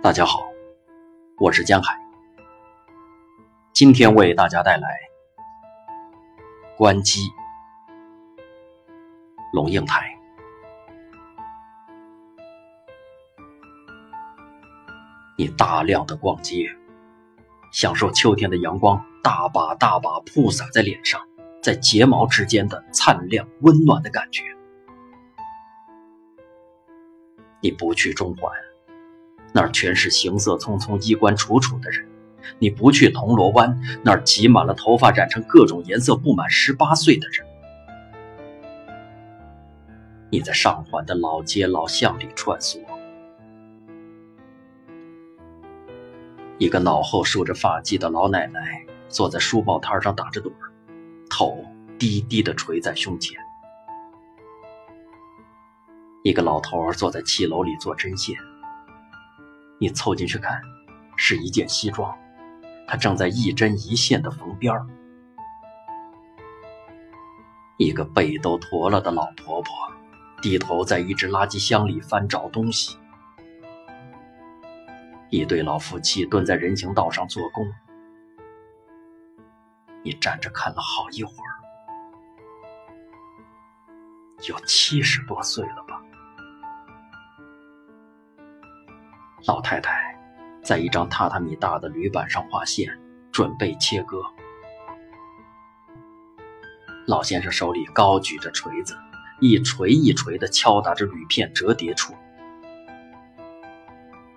大家好，我是江海，今天为大家带来《关机》龙应台。你大量的逛街，享受秋天的阳光大把大把铺洒在脸上，在睫毛之间的灿亮温暖的感觉。你不去中环。那儿全是行色匆匆、衣冠楚楚的人。你不去铜锣湾，那儿挤满了头发染成各种颜色、不满十八岁的人。你在上环的老街老巷里穿梭，一个脑后梳着发髻的老奶奶坐在书报摊上打着盹儿，头低低的垂在胸前。一个老头坐在七楼里做针线。你凑进去看，是一件西装，他正在一针一线的缝边儿。一个背都驼了的老婆婆，低头在一只垃圾箱里翻找东西。一对老夫妻蹲在人行道上做工，你站着看了好一会儿，有七十多岁了老太太在一张榻榻米大的铝板上画线，准备切割。老先生手里高举着锤子，一锤一锤地敲打着铝片折叠处，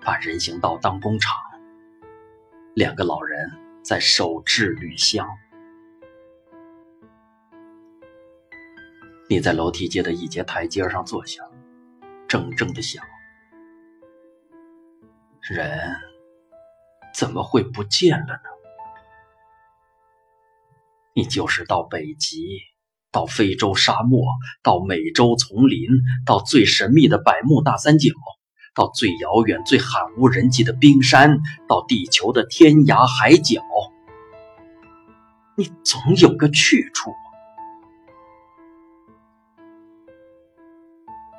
把人行道当工厂。两个老人在手制铝箱。你在楼梯间的一节台阶上坐下，怔怔地想。人怎么会不见了呢？你就是到北极，到非洲沙漠，到美洲丛林，到最神秘的百慕大三角，到最遥远、最罕无人迹的冰山，到地球的天涯海角，你总有个去处。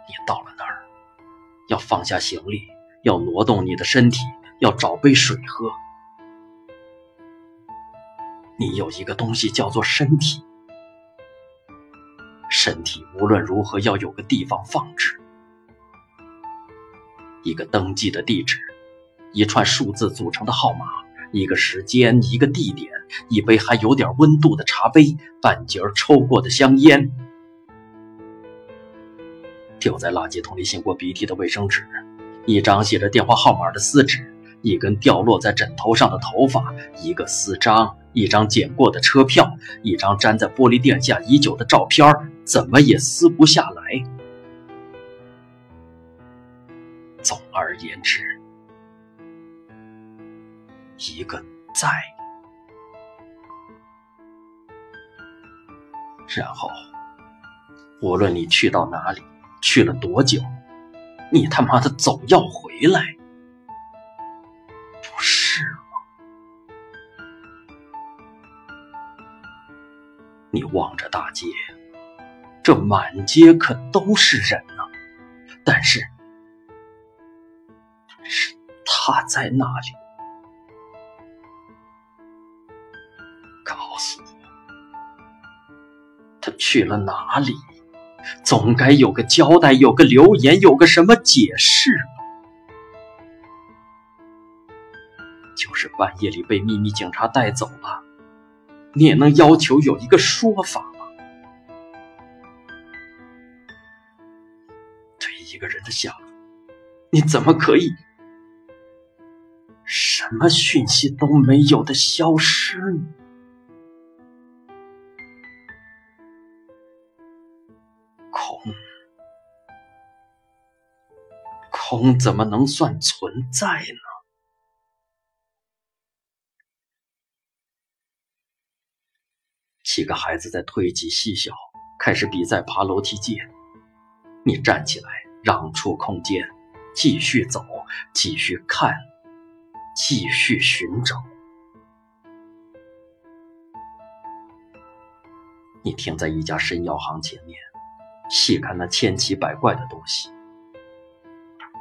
你到了那儿，要放下行李。要挪动你的身体，要找杯水喝。你有一个东西叫做身体，身体无论如何要有个地方放置，一个登记的地址，一串数字组成的号码，一个时间，一个地点，一杯还有点温度的茶杯，半截抽过的香烟，丢在垃圾桶里擤过鼻涕的卫生纸。一张写着电话号码的撕纸，一根掉落在枕头上的头发，一个撕章，一张捡过的车票，一张粘在玻璃垫下已久的照片，怎么也撕不下来。总而言之，一个在，然后，无论你去到哪里，去了多久。你他妈的总要回来，不是吗？你望着大街，这满街可都是人呢，但是，是他在那里？告诉我，他去了哪里？总该有个交代，有个留言，有个什么解释就是半夜里被秘密警察带走了，你也能要求有一个说法吗？对一个人的下落，你怎么可以什么讯息都没有的消失呢？空怎么能算存在呢？几个孩子在推挤嬉笑，开始比赛爬楼梯阶。你站起来，让出空间，继续走，继续看，继续寻找。你停在一家生药行前面。细看那千奇百怪的东西，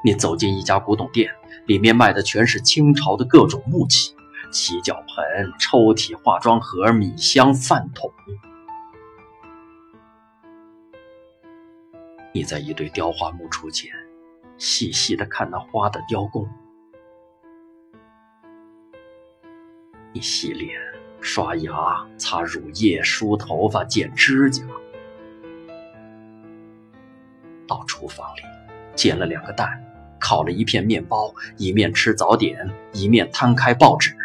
你走进一家古董店，里面卖的全是清朝的各种木器：洗脚盆、抽屉、化妆盒、米箱、饭桶。你在一堆雕花木橱前，细细的看那花的雕工。你洗脸、刷牙、擦乳液、梳头发、剪指甲。到厨房里，煎了两个蛋，烤了一片面包，一面吃早点，一面摊开报纸。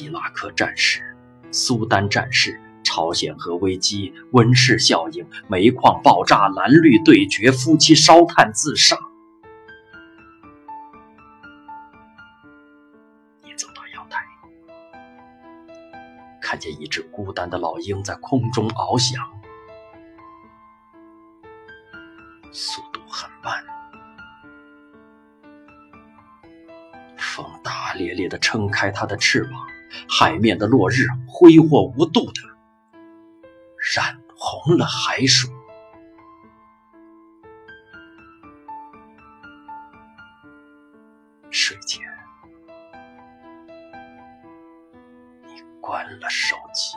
伊拉克战事，苏丹战事，朝鲜核危机，温室效应，煤矿爆炸，蓝绿对决，夫妻烧炭自杀。你走到阳台，看见一只孤单的老鹰在空中翱翔。咧咧地撑开它的翅膀，海面的落日挥霍无度的染红了海水。睡前，你关了手机。